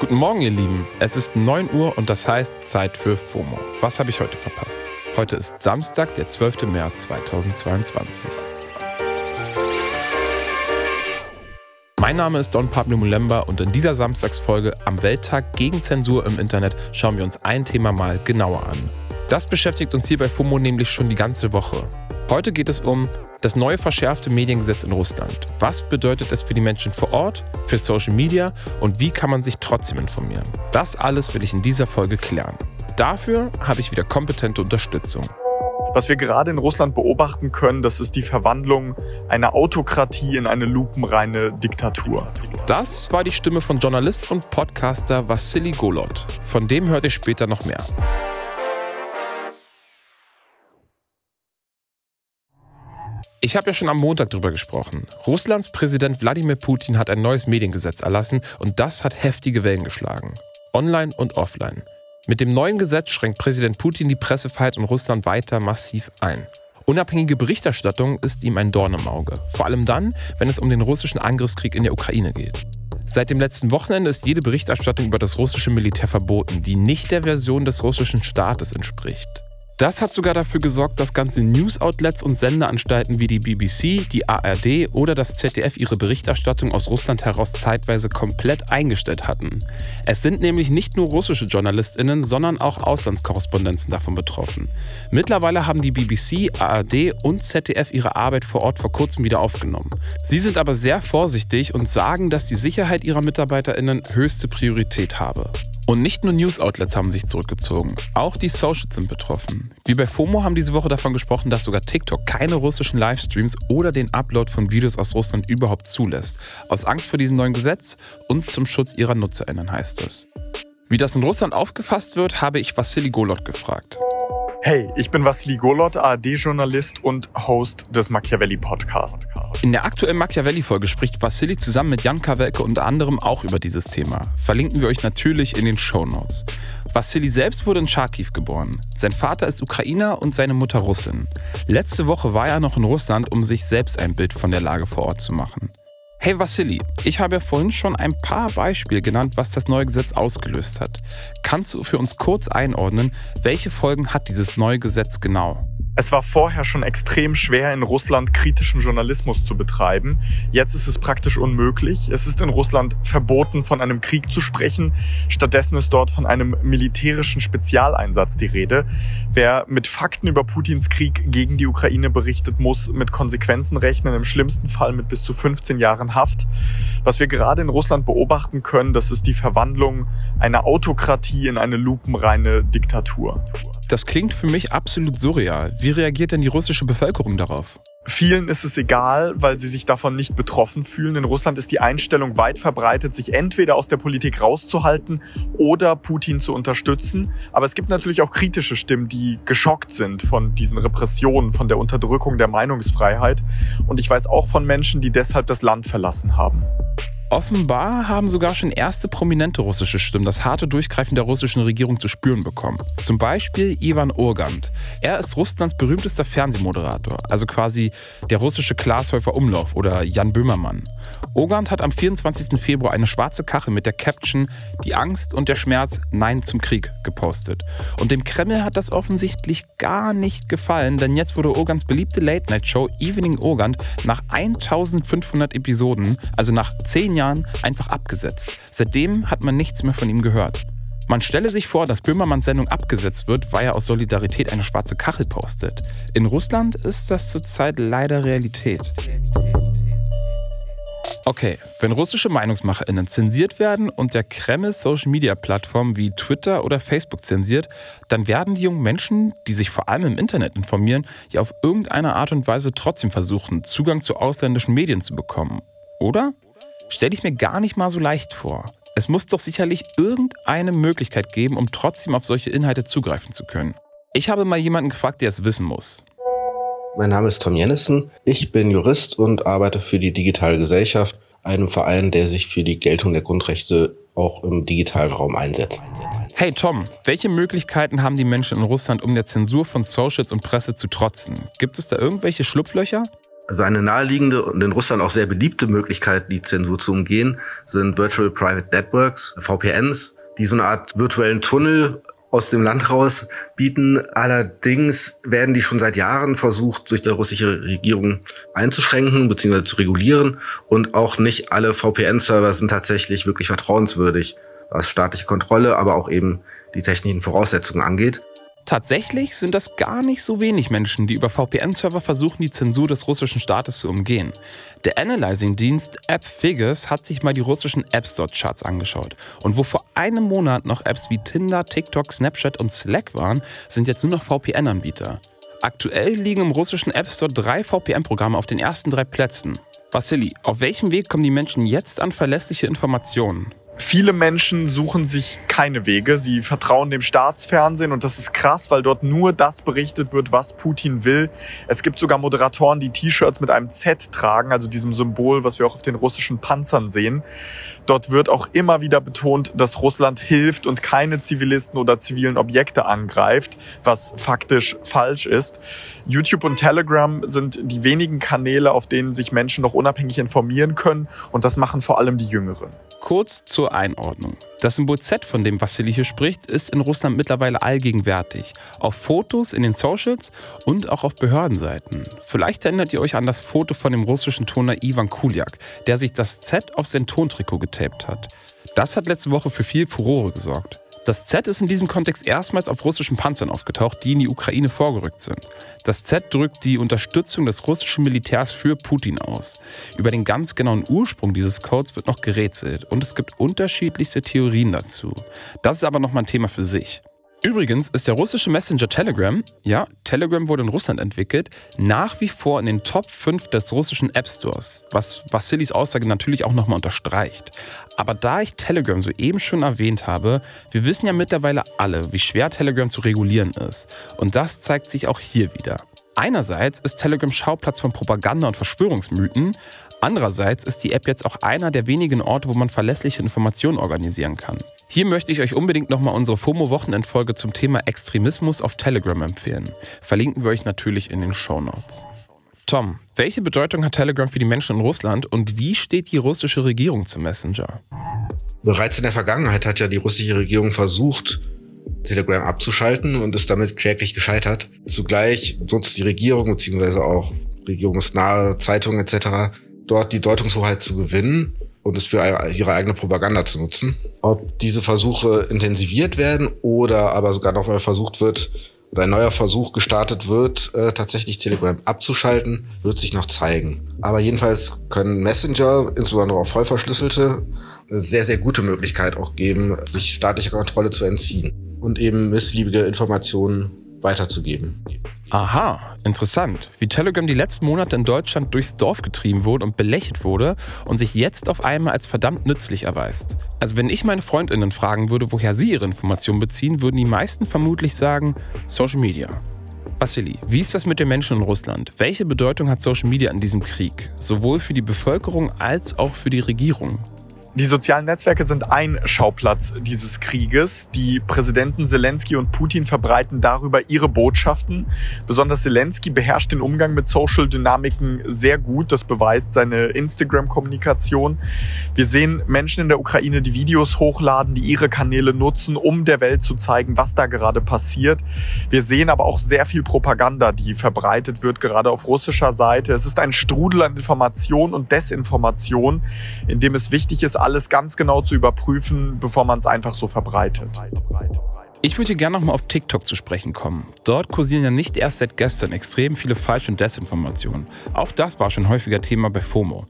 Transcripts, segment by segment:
Guten Morgen, ihr Lieben. Es ist 9 Uhr und das heißt Zeit für FOMO. Was habe ich heute verpasst? Heute ist Samstag, der 12. März 2022. Mein Name ist Don Pablo Mulemba und in dieser Samstagsfolge am Welttag gegen Zensur im Internet schauen wir uns ein Thema mal genauer an. Das beschäftigt uns hier bei FOMO nämlich schon die ganze Woche. Heute geht es um das neue verschärfte Mediengesetz in Russland. Was bedeutet es für die Menschen vor Ort, für Social Media und wie kann man sich trotzdem informieren? Das alles will ich in dieser Folge klären. Dafür habe ich wieder kompetente Unterstützung. Was wir gerade in Russland beobachten können, das ist die Verwandlung einer Autokratie in eine lupenreine Diktatur. Das war die Stimme von Journalist und Podcaster Vassili Golot. Von dem hört ihr später noch mehr. Ich habe ja schon am Montag darüber gesprochen. Russlands Präsident Wladimir Putin hat ein neues Mediengesetz erlassen und das hat heftige Wellen geschlagen. Online und offline. Mit dem neuen Gesetz schränkt Präsident Putin die Pressefreiheit in Russland weiter massiv ein. Unabhängige Berichterstattung ist ihm ein Dorn im Auge. Vor allem dann, wenn es um den russischen Angriffskrieg in der Ukraine geht. Seit dem letzten Wochenende ist jede Berichterstattung über das russische Militär verboten, die nicht der Version des russischen Staates entspricht. Das hat sogar dafür gesorgt, dass ganze News-Outlets und Sendeanstalten wie die BBC, die ARD oder das ZDF ihre Berichterstattung aus Russland heraus zeitweise komplett eingestellt hatten. Es sind nämlich nicht nur russische JournalistInnen, sondern auch Auslandskorrespondenzen davon betroffen. Mittlerweile haben die BBC, ARD und ZDF ihre Arbeit vor Ort vor kurzem wieder aufgenommen. Sie sind aber sehr vorsichtig und sagen, dass die Sicherheit ihrer MitarbeiterInnen höchste Priorität habe. Und nicht nur News-Outlets haben sich zurückgezogen, auch die Socials sind betroffen. Wie bei FOMO haben diese Woche davon gesprochen, dass sogar TikTok keine russischen Livestreams oder den Upload von Videos aus Russland überhaupt zulässt. Aus Angst vor diesem neuen Gesetz und zum Schutz ihrer NutzerInnen heißt es. Wie das in Russland aufgefasst wird, habe ich Vassili Golot gefragt. Hey, ich bin Vassili Golot, ARD-Journalist und Host des Machiavelli-Podcasts. In der aktuellen Machiavelli-Folge spricht Vassili zusammen mit Jan Kawelke unter anderem auch über dieses Thema. Verlinken wir euch natürlich in den Show Notes. Vassili selbst wurde in Charkiw geboren. Sein Vater ist Ukrainer und seine Mutter Russin. Letzte Woche war er noch in Russland, um sich selbst ein Bild von der Lage vor Ort zu machen. Hey Vassili, ich habe ja vorhin schon ein paar Beispiele genannt, was das neue Gesetz ausgelöst hat. Kannst du für uns kurz einordnen, welche Folgen hat dieses neue Gesetz genau? Es war vorher schon extrem schwer, in Russland kritischen Journalismus zu betreiben. Jetzt ist es praktisch unmöglich. Es ist in Russland verboten, von einem Krieg zu sprechen. Stattdessen ist dort von einem militärischen Spezialeinsatz die Rede. Wer mit Fakten über Putins Krieg gegen die Ukraine berichtet, muss mit Konsequenzen rechnen, im schlimmsten Fall mit bis zu 15 Jahren Haft. Was wir gerade in Russland beobachten können, das ist die Verwandlung einer Autokratie in eine lupenreine Diktatur. Das klingt für mich absolut surreal. Wie reagiert denn die russische Bevölkerung darauf? Vielen ist es egal, weil sie sich davon nicht betroffen fühlen. In Russland ist die Einstellung weit verbreitet, sich entweder aus der Politik rauszuhalten oder Putin zu unterstützen. Aber es gibt natürlich auch kritische Stimmen, die geschockt sind von diesen Repressionen, von der Unterdrückung der Meinungsfreiheit. Und ich weiß auch von Menschen, die deshalb das Land verlassen haben. Offenbar haben sogar schon erste prominente russische Stimmen das harte Durchgreifen der russischen Regierung zu spüren bekommen. Zum Beispiel Ivan Urgant. Er ist Russlands berühmtester Fernsehmoderator, also quasi der russische Glashäufer Umlauf oder Jan Böhmermann. Urgant hat am 24. Februar eine schwarze Kachel mit der Caption Die Angst und der Schmerz, Nein zum Krieg gepostet. Und dem Kreml hat das offensichtlich gar nicht gefallen, denn jetzt wurde Urgants beliebte Late-Night-Show Evening Urgant nach 1500 Episoden, also nach 10 Jahren, Jahren einfach abgesetzt. Seitdem hat man nichts mehr von ihm gehört. Man stelle sich vor, dass Böhmermanns Sendung abgesetzt wird, weil er aus Solidarität eine schwarze Kachel postet. In Russland ist das zurzeit leider Realität. Okay, wenn russische Meinungsmacherinnen zensiert werden und der Kreml Social-Media-Plattformen wie Twitter oder Facebook zensiert, dann werden die jungen Menschen, die sich vor allem im Internet informieren, ja auf irgendeine Art und Weise trotzdem versuchen, Zugang zu ausländischen Medien zu bekommen. Oder? Stelle ich mir gar nicht mal so leicht vor. Es muss doch sicherlich irgendeine Möglichkeit geben, um trotzdem auf solche Inhalte zugreifen zu können. Ich habe mal jemanden gefragt, der es wissen muss. Mein Name ist Tom Jennissen. Ich bin Jurist und arbeite für die Digitale Gesellschaft, einem Verein, der sich für die Geltung der Grundrechte auch im digitalen Raum einsetzt. Hey Tom, welche Möglichkeiten haben die Menschen in Russland, um der Zensur von Socials und Presse zu trotzen? Gibt es da irgendwelche Schlupflöcher? Also eine naheliegende und in Russland auch sehr beliebte Möglichkeit, die Zensur zu umgehen, sind Virtual Private Networks, VPNs, die so eine Art virtuellen Tunnel aus dem Land raus bieten. Allerdings werden die schon seit Jahren versucht, durch die russische Regierung einzuschränken bzw. zu regulieren. Und auch nicht alle VPN-Server sind tatsächlich wirklich vertrauenswürdig, was staatliche Kontrolle, aber auch eben die technischen Voraussetzungen angeht. Tatsächlich sind das gar nicht so wenig Menschen, die über VPN-Server versuchen, die Zensur des russischen Staates zu umgehen. Der Analyzing-Dienst AppFigures hat sich mal die russischen App Store-Charts angeschaut. Und wo vor einem Monat noch Apps wie Tinder, TikTok, Snapchat und Slack waren, sind jetzt nur noch VPN-Anbieter. Aktuell liegen im russischen App Store drei VPN-Programme auf den ersten drei Plätzen. Vasili, auf welchem Weg kommen die Menschen jetzt an verlässliche Informationen? Viele Menschen suchen sich keine Wege. Sie vertrauen dem Staatsfernsehen und das ist krass, weil dort nur das berichtet wird, was Putin will. Es gibt sogar Moderatoren, die T-Shirts mit einem Z tragen, also diesem Symbol, was wir auch auf den russischen Panzern sehen. Dort wird auch immer wieder betont, dass Russland hilft und keine Zivilisten oder zivilen Objekte angreift, was faktisch falsch ist. YouTube und Telegram sind die wenigen Kanäle, auf denen sich Menschen noch unabhängig informieren können und das machen vor allem die Jüngeren. Kurz zur Einordnung. Das Symbol Z, von dem Vassili hier spricht, ist in Russland mittlerweile allgegenwärtig. Auf Fotos, in den Socials und auch auf Behördenseiten. Vielleicht erinnert ihr euch an das Foto von dem russischen Toner Ivan Kuliak, der sich das Z auf sein Tontrikot getaped hat. Das hat letzte Woche für viel Furore gesorgt. Das Z ist in diesem Kontext erstmals auf russischen Panzern aufgetaucht, die in die Ukraine vorgerückt sind. Das Z drückt die Unterstützung des russischen Militärs für Putin aus. Über den ganz genauen Ursprung dieses Codes wird noch gerätselt und es gibt unterschiedlichste Theorien dazu. Das ist aber nochmal ein Thema für sich. Übrigens ist der russische Messenger Telegram, ja, Telegram wurde in Russland entwickelt, nach wie vor in den Top 5 des russischen App Stores, was Vasilis Aussage natürlich auch nochmal unterstreicht. Aber da ich Telegram soeben schon erwähnt habe, wir wissen ja mittlerweile alle, wie schwer Telegram zu regulieren ist. Und das zeigt sich auch hier wieder. Einerseits ist Telegram Schauplatz von Propaganda und Verschwörungsmythen, andererseits ist die App jetzt auch einer der wenigen Orte, wo man verlässliche Informationen organisieren kann. Hier möchte ich euch unbedingt nochmal unsere FOMO-Wochenendfolge zum Thema Extremismus auf Telegram empfehlen. Verlinken wir euch natürlich in den Show Notes. Tom, welche Bedeutung hat Telegram für die Menschen in Russland und wie steht die russische Regierung zum Messenger? Bereits in der Vergangenheit hat ja die russische Regierung versucht, Telegram abzuschalten und ist damit kläglich gescheitert. Zugleich nutzt die Regierung bzw. auch regierungsnahe Zeitungen etc. dort die Deutungshoheit zu gewinnen und es für ihre eigene Propaganda zu nutzen. Ob diese Versuche intensiviert werden oder aber sogar nochmal versucht wird oder ein neuer Versuch gestartet wird, äh, tatsächlich Telegram abzuschalten, wird sich noch zeigen. Aber jedenfalls können Messenger, insbesondere auch vollverschlüsselte, eine sehr, sehr gute Möglichkeit auch geben, sich staatlicher Kontrolle zu entziehen und eben missliebige Informationen weiterzugeben. Aha, interessant. Wie Telegram die letzten Monate in Deutschland durchs Dorf getrieben wurde und belächelt wurde und sich jetzt auf einmal als verdammt nützlich erweist. Also wenn ich meine Freundinnen fragen würde, woher sie ihre Informationen beziehen, würden die meisten vermutlich sagen Social Media. Vassili, wie ist das mit den Menschen in Russland? Welche Bedeutung hat Social Media in diesem Krieg? Sowohl für die Bevölkerung als auch für die Regierung? Die sozialen Netzwerke sind ein Schauplatz dieses Krieges. Die Präsidenten Zelensky und Putin verbreiten darüber ihre Botschaften. Besonders Zelensky beherrscht den Umgang mit Social-Dynamiken sehr gut. Das beweist seine Instagram-Kommunikation. Wir sehen Menschen in der Ukraine, die Videos hochladen, die ihre Kanäle nutzen, um der Welt zu zeigen, was da gerade passiert. Wir sehen aber auch sehr viel Propaganda, die verbreitet wird, gerade auf russischer Seite. Es ist ein Strudel an Information und Desinformation, in dem es wichtig ist, alles ganz genau zu überprüfen, bevor man es einfach so verbreitet. Ich würde gerne nochmal auf TikTok zu sprechen kommen. Dort kursieren ja nicht erst seit gestern extrem viele Falsch- und Desinformationen. Auch das war schon häufiger Thema bei FOMO.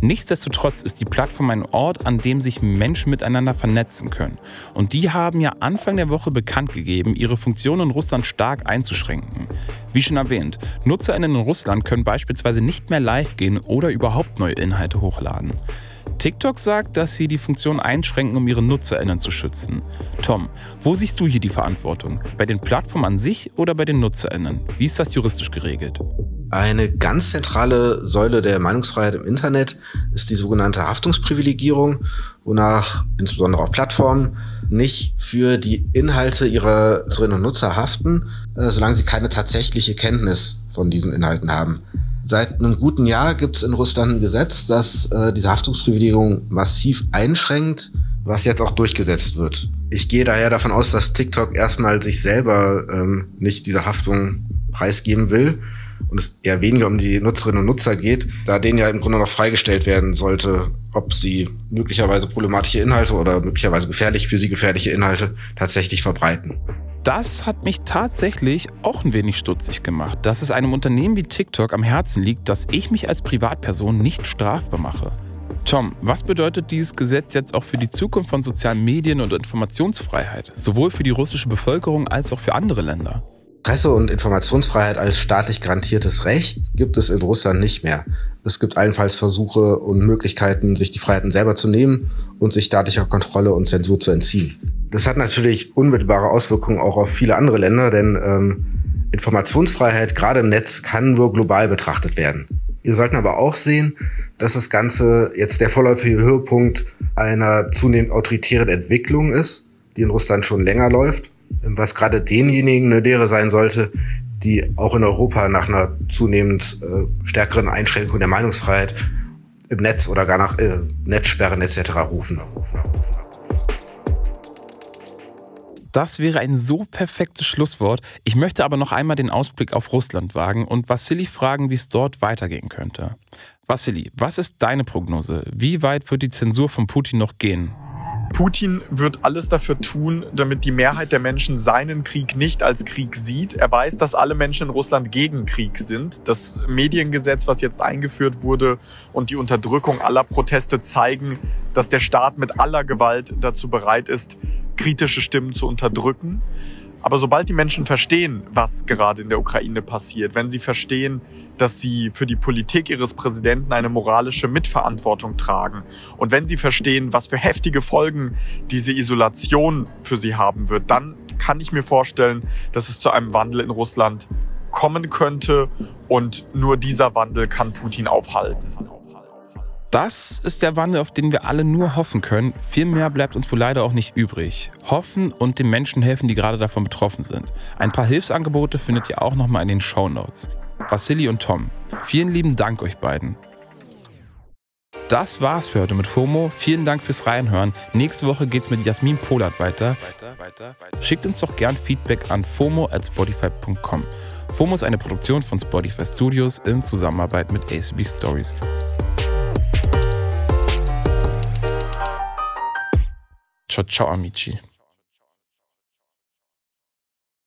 Nichtsdestotrotz ist die Plattform ein Ort, an dem sich Menschen miteinander vernetzen können. Und die haben ja Anfang der Woche bekannt gegeben, ihre Funktion in Russland stark einzuschränken. Wie schon erwähnt, NutzerInnen in Russland können beispielsweise nicht mehr live gehen oder überhaupt neue Inhalte hochladen. TikTok sagt, dass sie die Funktion einschränken, um ihre NutzerInnen zu schützen. Tom, wo siehst du hier die Verantwortung? Bei den Plattformen an sich oder bei den NutzerInnen? Wie ist das juristisch geregelt? Eine ganz zentrale Säule der Meinungsfreiheit im Internet ist die sogenannte Haftungsprivilegierung, wonach insbesondere auch Plattformen nicht für die Inhalte ihrer Nutzerinnen und Nutzer haften, äh, solange sie keine tatsächliche Kenntnis von diesen Inhalten haben. Seit einem guten Jahr gibt es in Russland ein Gesetz, das äh, diese Haftungsprivilegium massiv einschränkt, was jetzt auch durchgesetzt wird. Ich gehe daher davon aus, dass TikTok erstmal sich selber ähm, nicht diese Haftung preisgeben will und es eher weniger um die Nutzerinnen und Nutzer geht, da denen ja im Grunde noch freigestellt werden sollte, ob sie möglicherweise problematische Inhalte oder möglicherweise gefährlich für sie gefährliche Inhalte tatsächlich verbreiten. Das hat mich tatsächlich auch ein wenig stutzig gemacht, dass es einem Unternehmen wie TikTok am Herzen liegt, dass ich mich als Privatperson nicht strafbar mache. Tom, was bedeutet dieses Gesetz jetzt auch für die Zukunft von sozialen Medien und Informationsfreiheit, sowohl für die russische Bevölkerung als auch für andere Länder? Presse- und Informationsfreiheit als staatlich garantiertes Recht gibt es in Russland nicht mehr. Es gibt allenfalls Versuche und Möglichkeiten, sich die Freiheiten selber zu nehmen und sich staatlicher Kontrolle und Zensur zu entziehen. Das hat natürlich unmittelbare Auswirkungen auch auf viele andere Länder, denn ähm, Informationsfreiheit, gerade im Netz, kann nur global betrachtet werden. Wir sollten aber auch sehen, dass das Ganze jetzt der vorläufige Höhepunkt einer zunehmend autoritären Entwicklung ist, die in Russland schon länger läuft, was gerade denjenigen eine Lehre sein sollte, die auch in Europa nach einer zunehmend äh, stärkeren Einschränkung der Meinungsfreiheit im Netz oder gar nach äh, Netzsperren etc. rufen. rufen, rufen. Das wäre ein so perfektes Schlusswort. Ich möchte aber noch einmal den Ausblick auf Russland wagen und Vassili fragen, wie es dort weitergehen könnte. Vassili, was ist deine Prognose? Wie weit wird die Zensur von Putin noch gehen? Putin wird alles dafür tun, damit die Mehrheit der Menschen seinen Krieg nicht als Krieg sieht. Er weiß, dass alle Menschen in Russland gegen Krieg sind. Das Mediengesetz, was jetzt eingeführt wurde und die Unterdrückung aller Proteste zeigen, dass der Staat mit aller Gewalt dazu bereit ist, kritische Stimmen zu unterdrücken. Aber sobald die Menschen verstehen, was gerade in der Ukraine passiert, wenn sie verstehen, dass sie für die Politik ihres Präsidenten eine moralische Mitverantwortung tragen und wenn sie verstehen, was für heftige Folgen diese Isolation für sie haben wird, dann kann ich mir vorstellen, dass es zu einem Wandel in Russland kommen könnte und nur dieser Wandel kann Putin aufhalten. Das ist der Wandel, auf den wir alle nur hoffen können. Viel mehr bleibt uns wohl leider auch nicht übrig. Hoffen und den Menschen helfen, die gerade davon betroffen sind. Ein paar Hilfsangebote findet ihr auch nochmal in den Show Notes. Vassili und Tom, vielen lieben Dank euch beiden. Das war's für heute mit FOMO. Vielen Dank fürs Reinhören. Nächste Woche geht's mit Jasmin Polat weiter. Schickt uns doch gern Feedback an FOMO at spotify.com. FOMO ist eine Produktion von Spotify Studios in Zusammenarbeit mit ACB Stories. Ciao, ciao, amici.